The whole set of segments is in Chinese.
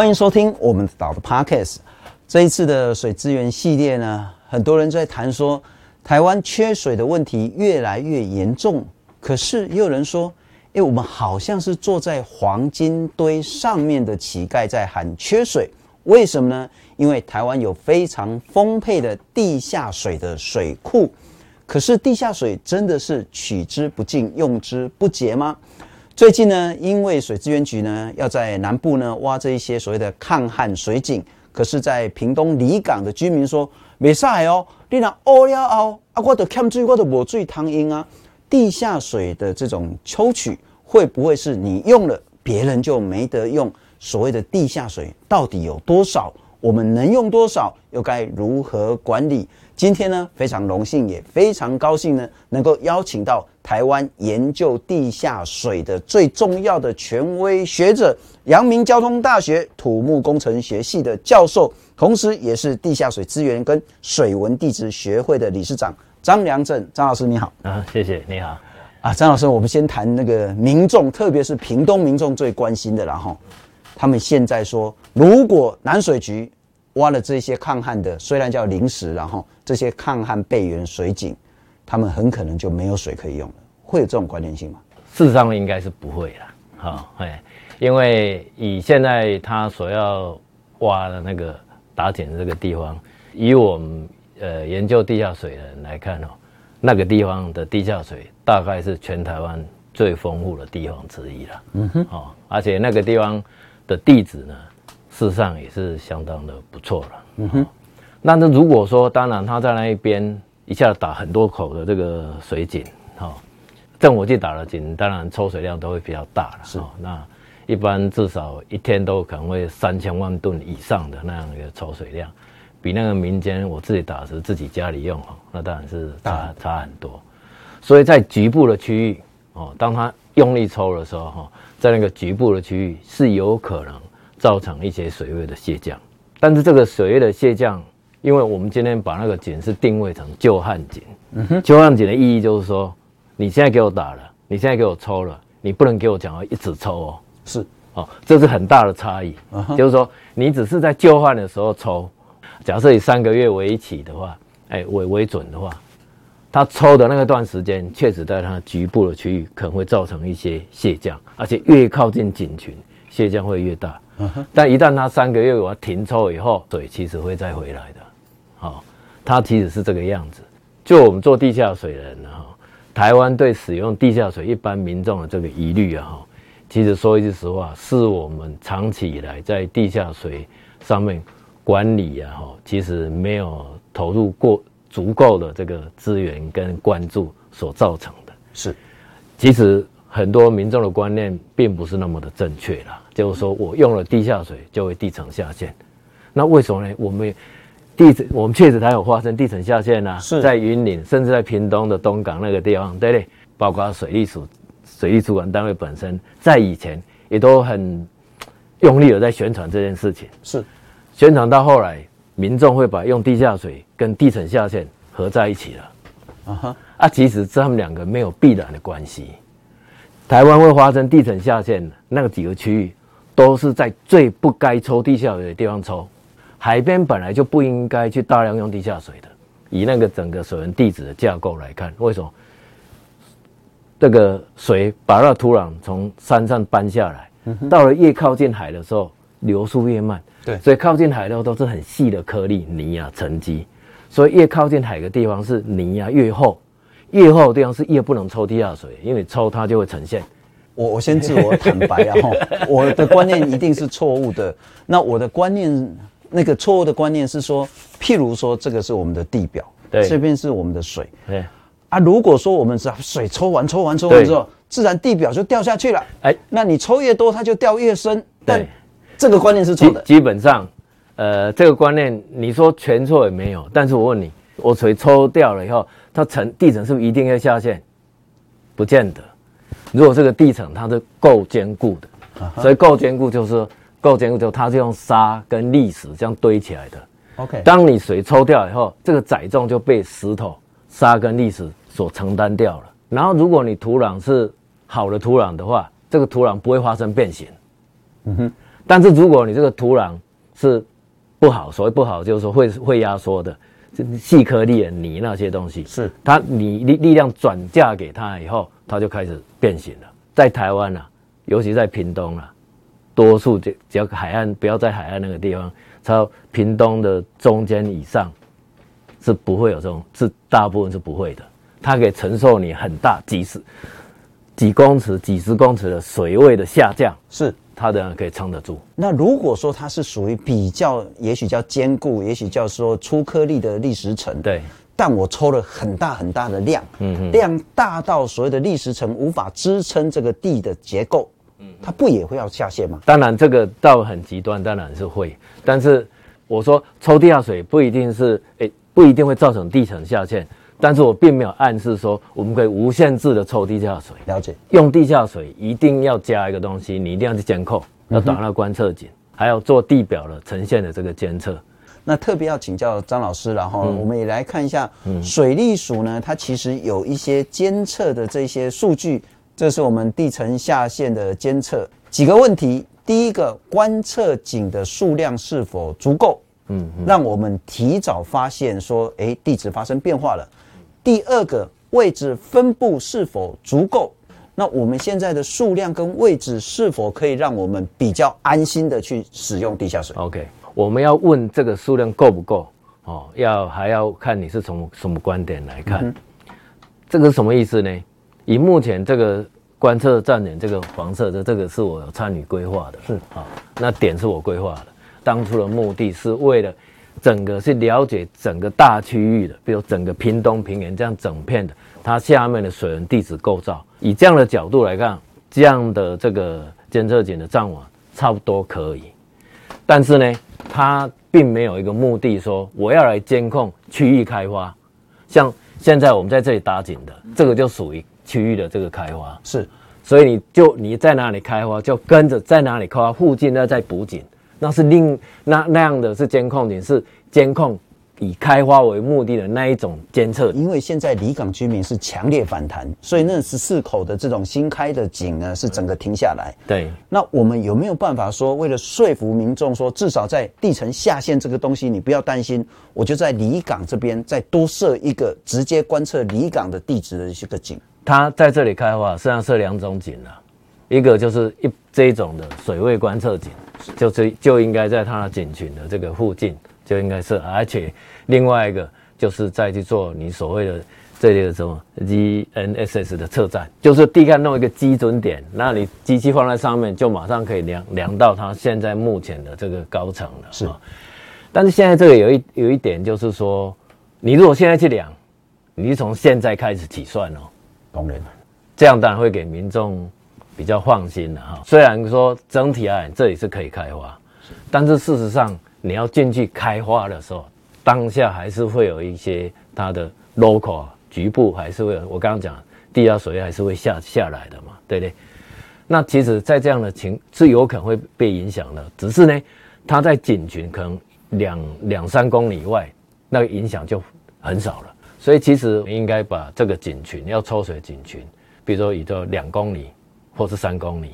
欢迎收听我们岛的 Podcast。这一次的水资源系列呢，很多人在谈说台湾缺水的问题越来越严重。可是也有人说，诶，我们好像是坐在黄金堆上面的乞丐在喊缺水。为什么呢？因为台湾有非常丰沛的地下水的水库。可是地下水真的是取之不尽、用之不竭吗？最近呢，因为水资源局呢要在南部呢挖这一些所谓的抗旱水井，可是，在屏东里港的居民说，没晒哦，你那挖了后啊，我都欠水，我都没水通用啊。地下水的这种抽取，会不会是你用了，别人就没得用？所谓的地下水到底有多少？我们能用多少？又该如何管理？今天呢，非常荣幸，也非常高兴呢，能够邀请到台湾研究地下水的最重要的权威学者，阳明交通大学土木工程学系的教授，同时也是地下水资源跟水文地质学会的理事长张良正张老师，你好。啊，谢谢，你好。啊，张老师，我们先谈那个民众，特别是屏东民众最关心的，然后他们现在说，如果南水局挖了这些抗旱的，虽然叫临时，然后这些抗旱备援水井，他们很可能就没有水可以用了，会有这种关联性吗？事实上应该是不会啦，好、哦，哎，因为以现在他所要挖的那个打井的这个地方，以我们呃研究地下水的人来看哦，那个地方的地下水大概是全台湾最丰富的地方之一了，嗯哼，哦，而且那个地方的地址呢。事实上也是相当的不错了。嗯哼，那那如果说，当然他在那一边一下打很多口的这个水井，哈，正火器打了井，当然抽水量都会比较大了。是，那一般至少一天都可能会三千万吨以上的那样一个抽水量，比那个民间我自己打时自己家里用，那当然是差差很多。所以在局部的区域，哦，当他用力抽的时候，哈，在那个局部的区域是有可能。造成一些水位的下降，但是这个水位的下降，因为我们今天把那个井是定位成旧汉井，嗯哼，救旱井的意义就是说，你现在给我打了，你现在给我抽了，你不能给我讲要一直抽哦，是，哦，这是很大的差异，就是说你只是在救旱的时候抽，假设以三个月为期的话，哎，为为准的话，他抽的那个段时间，确实在他局部的区域可能会造成一些下降，而且越靠近井群，下降会越大。但一旦他三个月我要停抽以后，水其实会再回来的，好，它其实是这个样子。就我们做地下水的人哈，台湾对使用地下水一般民众的这个疑虑啊哈，其实说一句实话，是我们长期以来在地下水上面管理啊哈，其实没有投入过足够的这个资源跟关注所造成的。是，其实。很多民众的观念并不是那么的正确啦，就是说我用了地下水就会地层下陷，那为什么呢？我们地层我们确实它有发生地层下陷啊，是在云林，甚至在屏东的东港那个地方，对不对？包括水利署、水利主管单位本身，在以前也都很用力的在宣传这件事情，是宣传到后来，民众会把用地下水跟地层下陷合在一起了，啊哈啊，其实这他们两个没有必然的关系。台湾会发生地层下陷，那个几个区域都是在最不该抽地下水的地方抽。海边本来就不应该去大量用地下水的。以那个整个水文地质的架构来看，为什么这个水把那土壤从山上搬下来，到了越靠近海的时候，流速越慢。对，所以靠近海的都是很细的颗粒泥啊沉积，所以越靠近海的地方是泥啊越厚。越厚的地方是越不能抽地下水，因为抽它就会呈现。我我先自我坦白啊，哈，我的观念一定是错误的。那我的观念，那个错误的观念是说，譬如说这个是我们的地表，对，这边是我们的水，对。啊，如果说我们是水抽完、抽完、抽完之后，自然地表就掉下去了。哎，那你抽越多，它就掉越深。对，这个观念是错的。基本上，呃，这个观念你说全错也没有。但是我问你，我水抽掉了以后。它层地层是不是一定要下陷？不见得。如果这个地层它是够坚固的，所以够坚固就是够坚固，就它是用沙跟砾石这样堆起来的。OK，当你水抽掉以后，这个载重就被石头、沙跟砾石所承担掉了。然后，如果你土壤是好的土壤的话，这个土壤不会发生变形。嗯哼，但是如果你这个土壤是不好，所谓不好就是说会会压缩的，细颗粒的泥那些东西，是它你力力量转嫁给它以后，它就开始变形了。在台湾啊，尤其在屏东啊，多数就只要海岸不要在海岸那个地方，超屏东的中间以上是不会有这种，是大部分是不会的。它可以承受你很大几十几公尺、几十公尺的水位的下降，是。它的可以撑得住。那如果说它是属于比较，也许叫坚固，也许叫说粗颗粒的砾石层，对。但我抽了很大很大的量，嗯嗯，量大到所谓的砾石层无法支撑这个地的结构，嗯，它不也会要下陷吗？当然，这个到很极端，当然是会。但是我说抽地下水不一定是，诶、欸，不一定会造成地层下陷。但是我并没有暗示说我们可以无限制的抽地下水。了解，用地下水一定要加一个东西，你一定要去监控，要打那观测井，还要做地表的呈现的这个监测。那特别要请教张老师了哈，我们也来看一下水利署呢，它其实有一些监测的这些数据，这是我们地层下陷的监测。几个问题，第一个，观测井的数量是否足够？嗯，让我们提早发现说，诶，地质发生变化了。第二个位置分布是否足够？那我们现在的数量跟位置是否可以让我们比较安心的去使用地下水？OK，我们要问这个数量够不够？哦，要还要看你是从什么观点来看。嗯、这个是什么意思呢？以目前这个观测站点，这个黄色的这个是我有参与规划的，是啊、哦，那点是我规划的。当初的目的是为了。整个是了解整个大区域的，比如整个屏东平原这样整片的，它下面的水文地质构造，以这样的角度来看，这样的这个监测井的站网差不多可以。但是呢，它并没有一个目的说我要来监控区域开发。像现在我们在这里打井的，这个就属于区域的这个开花。是，所以你就你在哪里开花，就跟着在哪里开发，附近呢在补井。那是另那那样的是监控点，是监控以开花为目的的那一种监测。因为现在离港居民是强烈反弹，所以那十四口的这种新开的井呢，是整个停下来。对。那我们有没有办法说，为了说服民众说，至少在地层下陷这个东西，你不要担心，我就在离港这边再多设一个直接观测离港的地质的一个井。它在这里开发，实际上设两种井了，一个就是一这一种的水位观测井。就是就应该在它的井群的这个附近，就应该是，而且另外一个就是再去做你所谓的这里的什么 GNSS 的测站，就是地干弄一个基准点，那你机器放在上面，就马上可以量量到它现在目前的这个高层了。是，但是现在这个有一有一点就是说，你如果现在去量，你从现在开始起算哦，当然了，这样当然会给民众。比较放心的哈，虽然说整体而言这里是可以开花，但是事实上你要进去开花的时候，当下还是会有一些它的 local 局部还是会有，我刚刚讲地下水还是会下下来的嘛，对不对？那其实，在这样的情是有可能会被影响的，只是呢，它在井群可能两两三公里以外，那个影响就很少了。所以其实应该把这个井群要抽水井群，比如说以这两公里。或是三公里，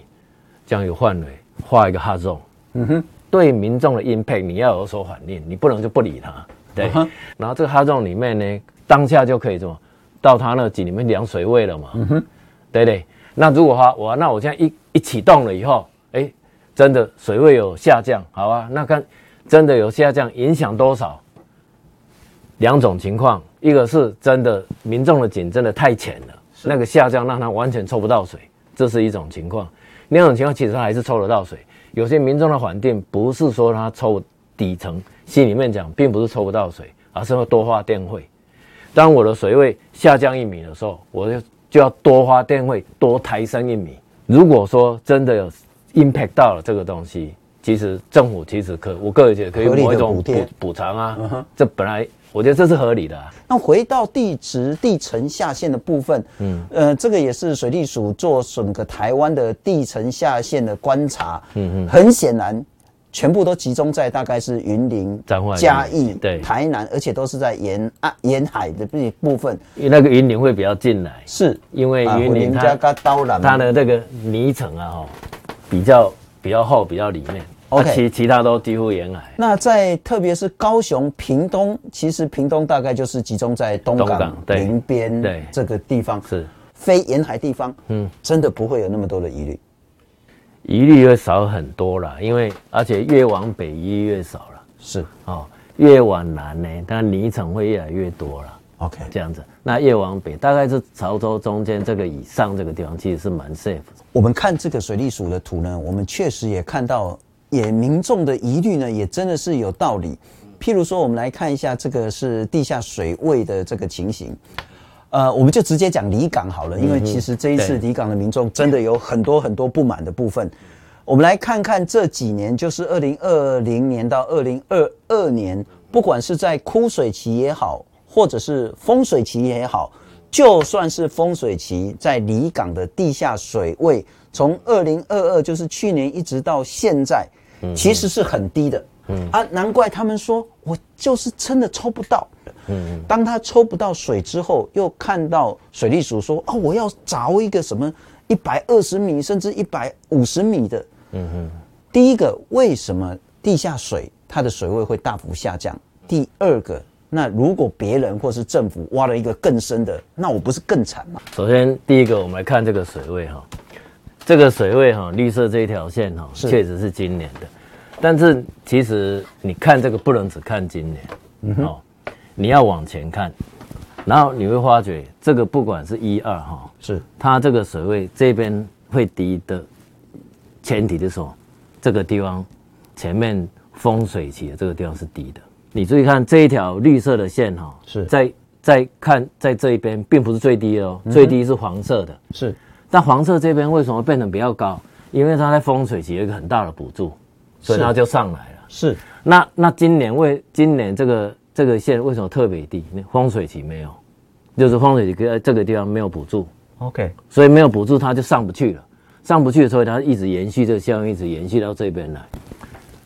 这样有范围画一个 hot zone，嗯哼，对民众的 impact 你要有所反应，你不能就不理他，对。嗯、然后这个 hot zone 里面呢，当下就可以怎么到他那井里面量水位了嘛，嗯哼，对不对？那如果哈我那我现在一一启动了以后，哎，真的水位有下降，好啊，那看真的有下降，影响多少？两种情况，一个是真的民众的井真的太浅了，那个下降让他完全抽不到水。这是一种情况，另一种情况其实他还是抽得到水。有些民众的反应不是说他抽底层，心里面讲并不是抽不到水，而是会多花电费。当我的水位下降一米的时候，我就就要多花电费，多抬升一米。如果说真的有 impact 到了这个东西，其实政府其实可，我个人觉得可以某一种补补偿啊。Uh. 这本来。我觉得这是合理的啊。那回到地质地层下陷的部分，嗯，呃，这个也是水利署做整个台湾的地层下陷的观察，嗯嗯，很显然，全部都集中在大概是云林、嘉义、对。台南，而且都是在沿岸沿海的这部分。因为那个云林会比较近来，是。因为云林它它的这个泥层啊，哈，比较比较厚，比较里面。OK，其其他都几乎沿海。那在特别是高雄、屏东，其实屏东大概就是集中在东港、林边对这个地方，是非沿海地方，嗯，真的不会有那么多的疑虑，疑虑会少很多了，因为而且越往北疑虑越少了，是哦，越往南呢，它泥层会越来越多了。OK，这样子，那越往北大概是潮州中间这个以上这个地方，其实是蛮 safe 的。我们看这个水利署的图呢，我们确实也看到。也民众的疑虑呢，也真的是有道理。譬如说，我们来看一下这个是地下水位的这个情形。呃，我们就直接讲离港好了，因为其实这一次离港的民众真的有很多很多不满的部分。我们来看看这几年，就是二零二零年到二零二二年，不管是在枯水期也好，或者是丰水期也好，就算是丰水期，在离港的地下水位，从二零二二就是去年一直到现在。其实是很低的，嗯啊，难怪他们说我就是真的抽不到，嗯，当他抽不到水之后，又看到水利署说哦，我要凿一个什么一百二十米甚至一百五十米的，嗯哼，第一个为什么地下水它的水位会大幅下降？第二个，那如果别人或是政府挖了一个更深的，那我不是更惨吗？首先，第一个我们来看这个水位哈。这个水位哈，绿色这一条线哈，确实是今年的，但是其实你看这个不能只看今年，嗯，哦，你要往前看，然后你会发觉这个不管是一二哈，是。它这个水位这边会低的前提的时候，这个地方前面风水期的这个地方是低的。你注意看这一条绿色的线哈，是。在在看在这一边并不是最低哦，最低是黄色的，是。那黄色这边为什么变得比较高？因为它在风水期有一个很大的补助，所以它就上来了。是。那那今年为今年这个这个线为什么特别低？风水期没有，就是风水期在这个地方没有补助。OK。所以没有补助，它就上不去了。上不去的时候，它一直延续这个效应，一直延续到这边来。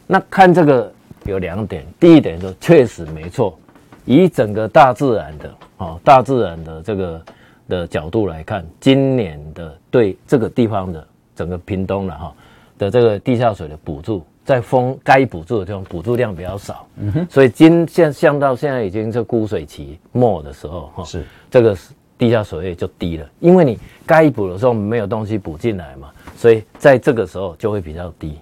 那看这个有两点，第一点说确实没错，以整个大自然的哦，大自然的这个。的角度来看，今年的对这个地方的整个屏东了哈的这个地下水的补助，在丰该补助的地方补助量比较少，嗯哼，所以今现像到现在已经是枯水期末的时候哈，是这个地下水位就低了，因为你该补的时候没有东西补进来嘛，所以在这个时候就会比较低。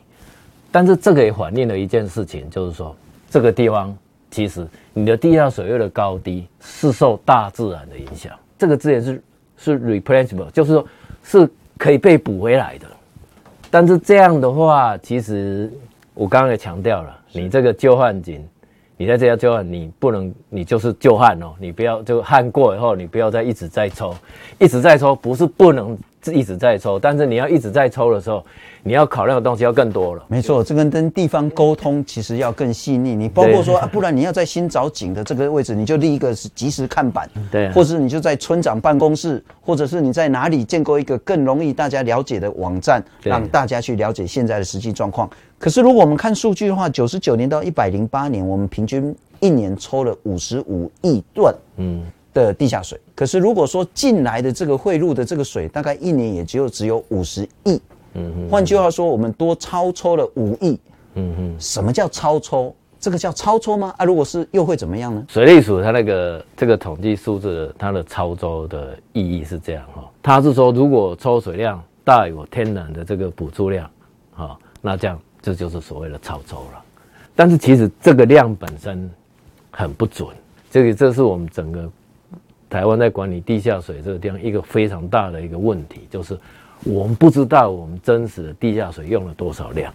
但是这个也反映了一件事情，就是说这个地方其实你的地下水位的高低是受大自然的影响。这个资源是是 replenishable，就是说是可以被补回来的。但是这样的话，其实我刚刚也强调了，你这个旧汉金，你在这家旧旱，你不能，你就是旧汗哦，你不要就旱过以后，你不要再一直在抽，一直在抽，不是不能一直在抽，但是你要一直在抽的时候。你要考量的东西要更多了。没错，这跟跟地方沟通其实要更细腻。你包括说啊，不然你要在新找井的这个位置，你就立一个及时看板，对，或是你就在村长办公室，或者是你在哪里建构一个更容易大家了解的网站，让大家去了解现在的实际状况。可是如果我们看数据的话，九十九年到一百零八年，我们平均一年抽了五十五亿吨嗯的地下水。可是如果说进来的这个汇入的这个水，大概一年也只有只有五十亿。嗯哼，换句话说，我们多超抽了五亿。嗯哼，什么叫超抽？这个叫超抽吗？啊，如果是又会怎么样呢？水利署它那个这个统计数字，它的超抽的意义是这样哈，它是说如果抽水量大于天然的这个补助量，哈，那这样这就是所谓的超抽了。但是其实这个量本身很不准，这个这是我们整个台湾在管理地下水这个地方一个非常大的一个问题，就是。我们不知道我们真实的地下水用了多少量，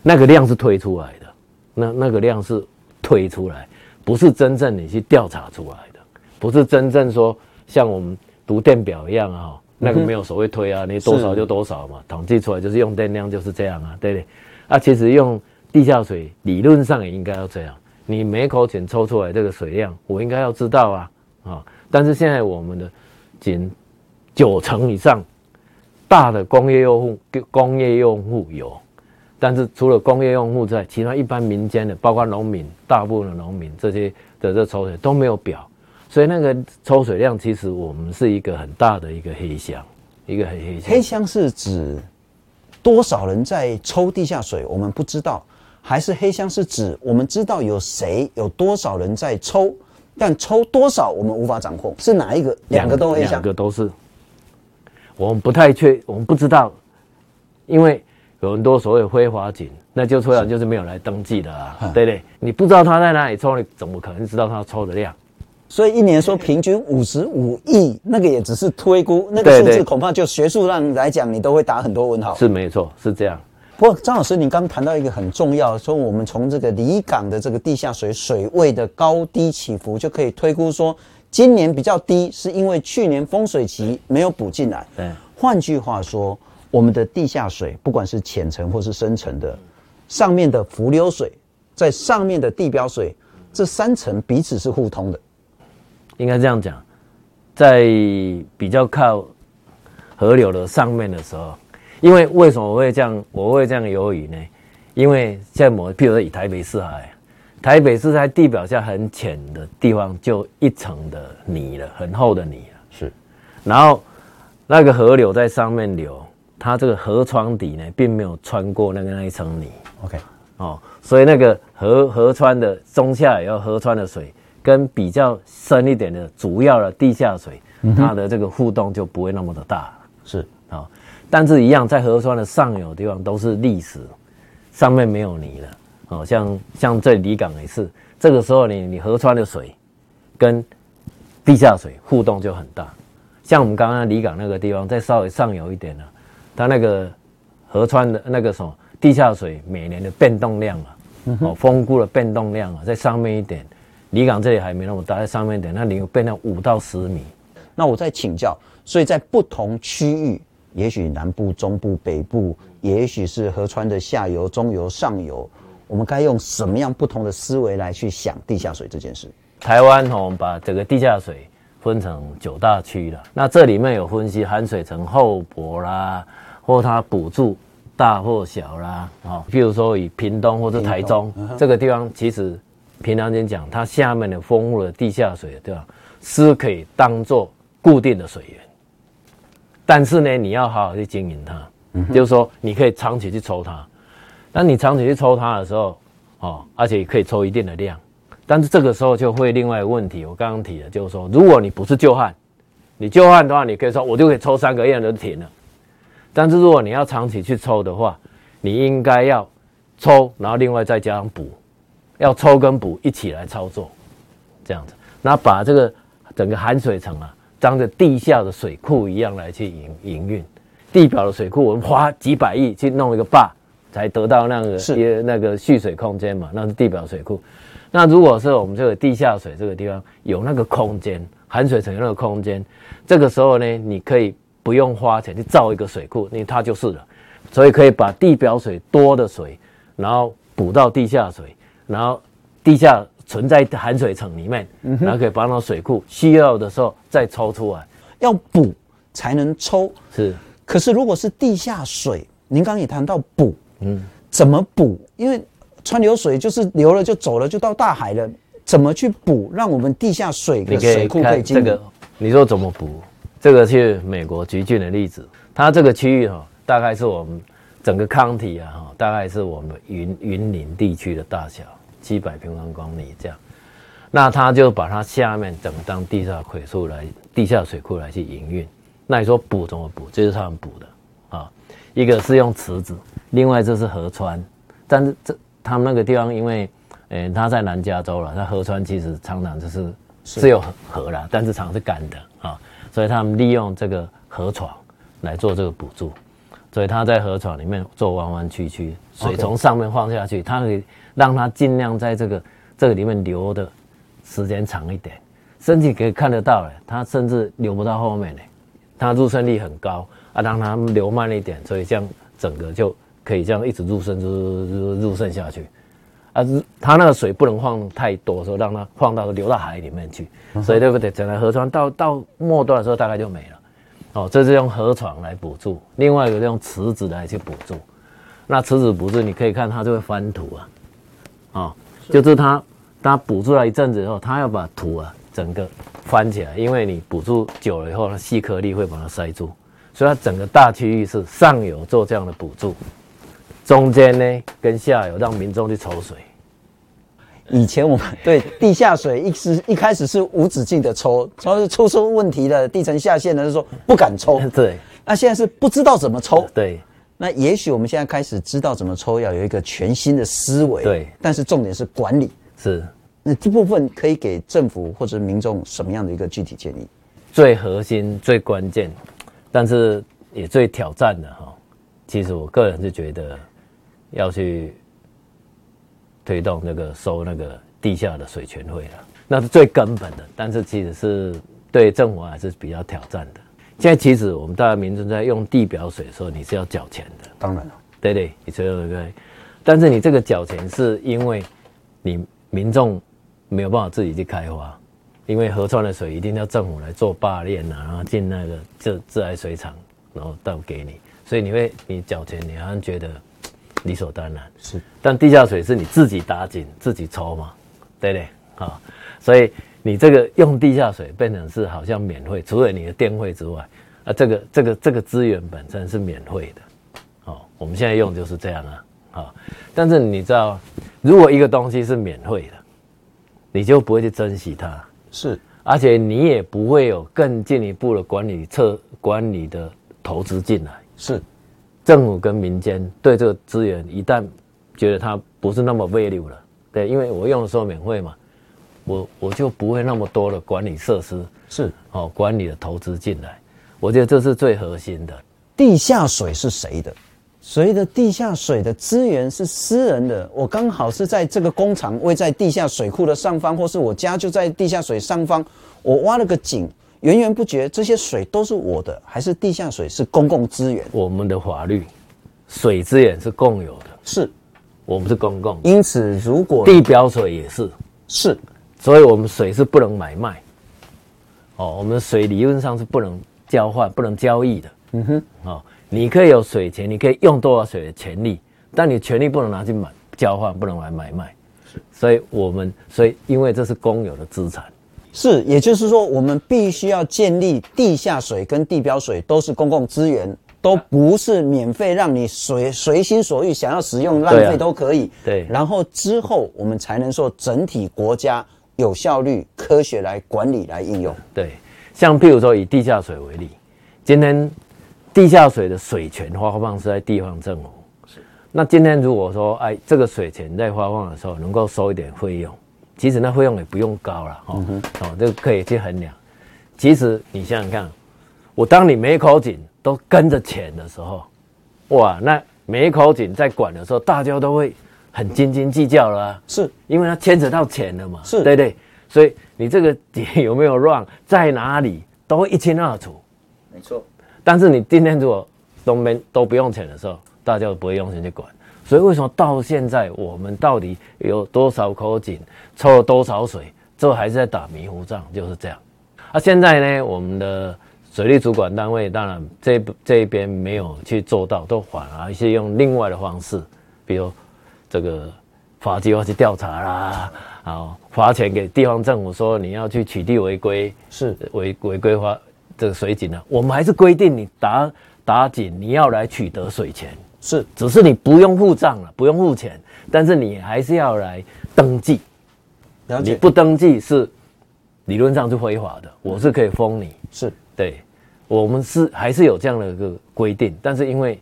那个量是推出来的，那那个量是推出来，不是真正你去调查出来的，不是真正说像我们读电表一样啊，那个没有所谓推啊，你多少就多少嘛，统计出来就是用电量就是这样啊，对不对？啊，其实用地下水理论上也应该要这样，你每口井抽出来这个水量，我应该要知道啊，啊，但是现在我们的仅九成以上。大的工业用户，工业用户有，但是除了工业用户之外，其他一般民间的，包括农民，大部分的农民这些的这抽水都没有表，所以那个抽水量其实我们是一个很大的一个黑箱，一个很黑箱。黑箱是指多少人在抽地下水，我们不知道，还是黑箱是指我们知道有谁有多少人在抽，但抽多少我们无法掌控，是哪一个？两个都黑箱，两个都是，我们不太确，我们不知道，因为有很多所谓非法井，那就突然就是没有来登记的啊，对不对？你不知道他在哪里抽，你怎么可能知道他抽的量？所以一年说平均五十五亿，那个也只是推估，那个数字恐怕就学术上来讲，你都会打很多问号。是没错，是这样。不过张老师，你刚谈到一个很重要，说我们从这个离港的这个地下水水位的高低起伏，就可以推估说，今年比较低，是因为去年丰水期没有补进来。对。换句话说，我们的地下水，不管是浅层或是深层的，上面的浮流水，在上面的地表水，这三层彼此是互通的。应该这样讲，在比较靠河流的上面的时候，因为为什么我会这样，我会这样犹豫呢？因为在某，譬如说以台北市海，台北市在地表下很浅的地方，就一层的泥了，很厚的泥了。是，然后那个河流在上面流，它这个河床底呢，并没有穿过那个那一层泥。OK，哦，所以那个河河川的中下游河川的水。跟比较深一点的主要的地下水，它的这个互动就不会那么的大，是啊、哦，但是一样在河川的上游地方都是历史，上面没有泥了，哦，像像这离港也是，这个时候你你河川的水跟地下水互动就很大，像我们刚刚离港那个地方再稍微上游一点呢，它那个河川的那个什么地下水每年的变动量啊，哦，丰富的变动量啊，在上面一点。离港这里还没那么大，在上面一点，那里有变成五到十米。那我再请教，所以在不同区域，也许南部、中部、北部，也许是河川的下游、中游、上游，我们该用什么样不同的思维来去想地下水这件事？台湾我们把整个地下水分成九大区了，那这里面有分析含水层厚薄啦，或它补助大或小啦，啊，譬如说以屏东或者台中这个地方，其实。平常间讲，它下面的丰富的地下水，对吧？是可以当做固定的水源，但是呢，你要好好去经营它，嗯、就是说，你可以长期去抽它。当你长期去抽它的时候，哦，而且可以抽一定的量，但是这个时候就会另外一个问题。我刚刚提的，就是说，如果你不是旧汉，你旧汉的话，你可以说我就可以抽三个月就停了。但是如果你要长期去抽的话，你应该要抽，然后另外再加上补。要抽跟补一起来操作，这样子，那把这个整个含水层啊，当着地下的水库一样来去营营运，地表的水库我们花几百亿去弄一个坝，才得到那个也那个蓄水空间嘛，那是地表水库。那如果是我们这个地下水这个地方有那个空间，含水层有那个空间，这个时候呢，你可以不用花钱去造一个水库，因为它就是了，所以可以把地表水多的水，然后补到地下水。然后地下存在含水层里面，然后可以把那水库需要的时候再抽出来，要补才能抽。是，可是如果是地下水，您刚刚也谈到补，嗯，怎么补？因为川流水就是流了就走了，就到大海了，怎么去补？让我们地下水的水库可以进。这个你说怎么补？这个是美国橘郡的例子，它这个区域哈，大概是我们。整个康体啊，哈，大概是我们云云林地区的大小，七百平方公里这样。那他就把它下面整个当地下水库来，地下水库来去营运。那你说补怎么补？这是他们补的啊。一个是用池子，另外这是河川。但是这他们那个地方，因为呃他在南加州了，那河川其实常常就是是有河啦，但是常常是干的啊，所以他们利用这个河床来做这个补助。所以他在河床里面做弯弯曲曲，水从上面放下去，它可以让它尽量在这个这个里面留的时间长一点。身体可以看得到嘞，它甚至流不到后面嘞，它入渗率很高啊，让它流慢一点，所以这样整个就可以这样一直入渗，入入入渗下去。啊，它那个水不能放太多，说让它放到流到海里面去，所以对不对？整个河床到到末端的时候大概就没了。哦，这是用河床来补助，另外一个用池子来去补助。那池子补助，你可以看它就会翻土啊，啊、哦，就是它它补助了一阵子以后，它要把土啊整个翻起来，因为你补助久了以后，它细颗粒会把它塞住，所以它整个大区域是上游做这样的补助，中间呢跟下游让民众去抽水。以前我们对地下水一直 一开始是无止境的抽，抽抽出问题的地层下陷的，就说不敢抽。对，那现在是不知道怎么抽。对，那也许我们现在开始知道怎么抽，要有一个全新的思维。对，但是重点是管理。是，那这部分可以给政府或者民众什么样的一个具体建议？最核心、最关键，但是也最挑战的哈，其实我个人是觉得要去。推动那个收那个地下的水权费了，那是最根本的，但是其实是对政府还是比较挑战的。现在其实我们大家民众在用地表水的时候，你是要缴钱的。当然了，对对，你说对对。但是你这个缴钱是因为你民众没有办法自己去开发，因为河川的水一定要政府来做坝链啊，然后进那个自自来水厂，然后倒给你，所以你会你缴钱，你好像觉得。理所当然是，但地下水是你自己打井自己抽嘛，对不对？啊，所以你这个用地下水变成是好像免费，除了你的电费之外，啊，这个这个这个资源本身是免费的，哦，我们现在用就是这样啊，啊，但是你知道，如果一个东西是免费的，你就不会去珍惜它，是，而且你也不会有更进一步的管理策管理的投资进来，是。政府跟民间对这个资源一旦觉得它不是那么 value 了，对，因为我用的时候免费嘛，我我就不会那么多的管理设施是哦，管理的投资进来，我觉得这是最核心的。地下水是谁的？谁的地下水的资源是私人的，我刚好是在这个工厂位在地下水库的上方，或是我家就在地下水上方，我挖了个井。源源不绝，这些水都是我的，还是地下水是公共资源？我们的法律，水资源是共有的，是，我们是公共。因此，如果地表水也是，是，所以我们水是不能买卖。哦，我们水理论上是不能交换、不能交易的。嗯哼，哦，你可以有水钱，你可以用多少水的权利，但你权利不能拿去买交换，不能来买卖。是，所以我们，所以因为这是公有的资产。是，也就是说，我们必须要建立地下水跟地表水都是公共资源，都不是免费让你随随心所欲想要使用浪费都可以。对，啊、对。然后之后我们才能说整体国家有效率、科学来管理来应用。对，像譬如说以地下水为例，今天地下水的水权发放是在地方政府。是。那今天如果说哎，这个水权在发放的时候能够收一点费用。其实那费用也不用高了，哦，哦，这个可以去衡量。其实你想想看，我当你每一口井都跟着钱的时候，哇，那每一口井在管的时候，大家都会很斤斤计较了啊。是，因为它牵扯到钱了嘛。是，对对。所以你这个井有没有 run，在哪里，都会一清二楚。没错。但是你今天如果都没都不用钱的时候，大家都不会用心去管。所以为什么到现在我们到底有多少口井，抽了多少水，这还是在打迷糊仗，就是这样。啊，现在呢，我们的水利主管单位当然这这一边没有去做到，都反而一些用另外的方式，比如这个罚计划去调查啦，啊，罚钱给地方政府说你要去取缔违规，是违违规花这个水井呢，我们还是规定你打打井你要来取得水钱。是，只是你不用付账了，不用付钱，但是你还是要来登记。你不登记是理论上是非法的，我是可以封你。是，对，我们是还是有这样的一个规定，但是因为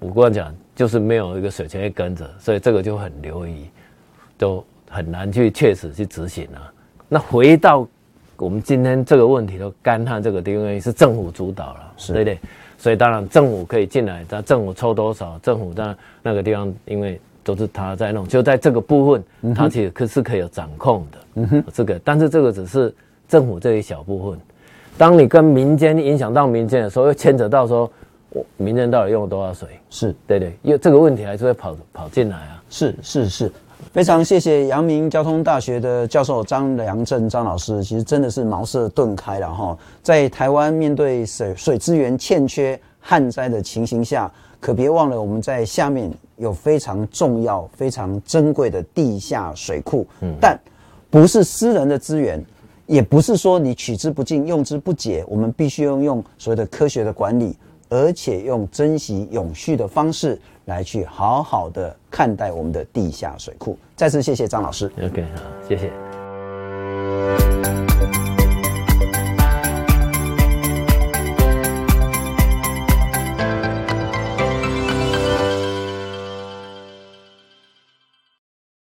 我刚刚讲就是没有一个水权会跟着，所以这个就很流于，都很难去确实去执行啊。那回到我们今天这个问题的干旱这个地方是政府主导了，对不对？所以当然政府可以进来，但政府抽多少，政府在那个地方，因为都是他在弄，就在这个部分，他其实可是可以有掌控的。嗯哼，这个，但是这个只是政府这一小部分。当你跟民间影响到民间的时候，又牵扯到说，我民间到底用了多少水？是对对，因为这个问题还是会跑跑进来啊。是是是。非常谢谢阳明交通大学的教授张良正张老师，其实真的是茅塞顿开了哈。在台湾面对水水资源欠缺、旱灾的情形下，可别忘了我们在下面有非常重要、非常珍贵的地下水库。嗯，但不是私人的资源，也不是说你取之不尽、用之不竭，我们必须要用所谓的科学的管理，而且用珍惜永续的方式来去好好的看待我们的地下水库。再次谢谢张老师。OK，好，谢谢。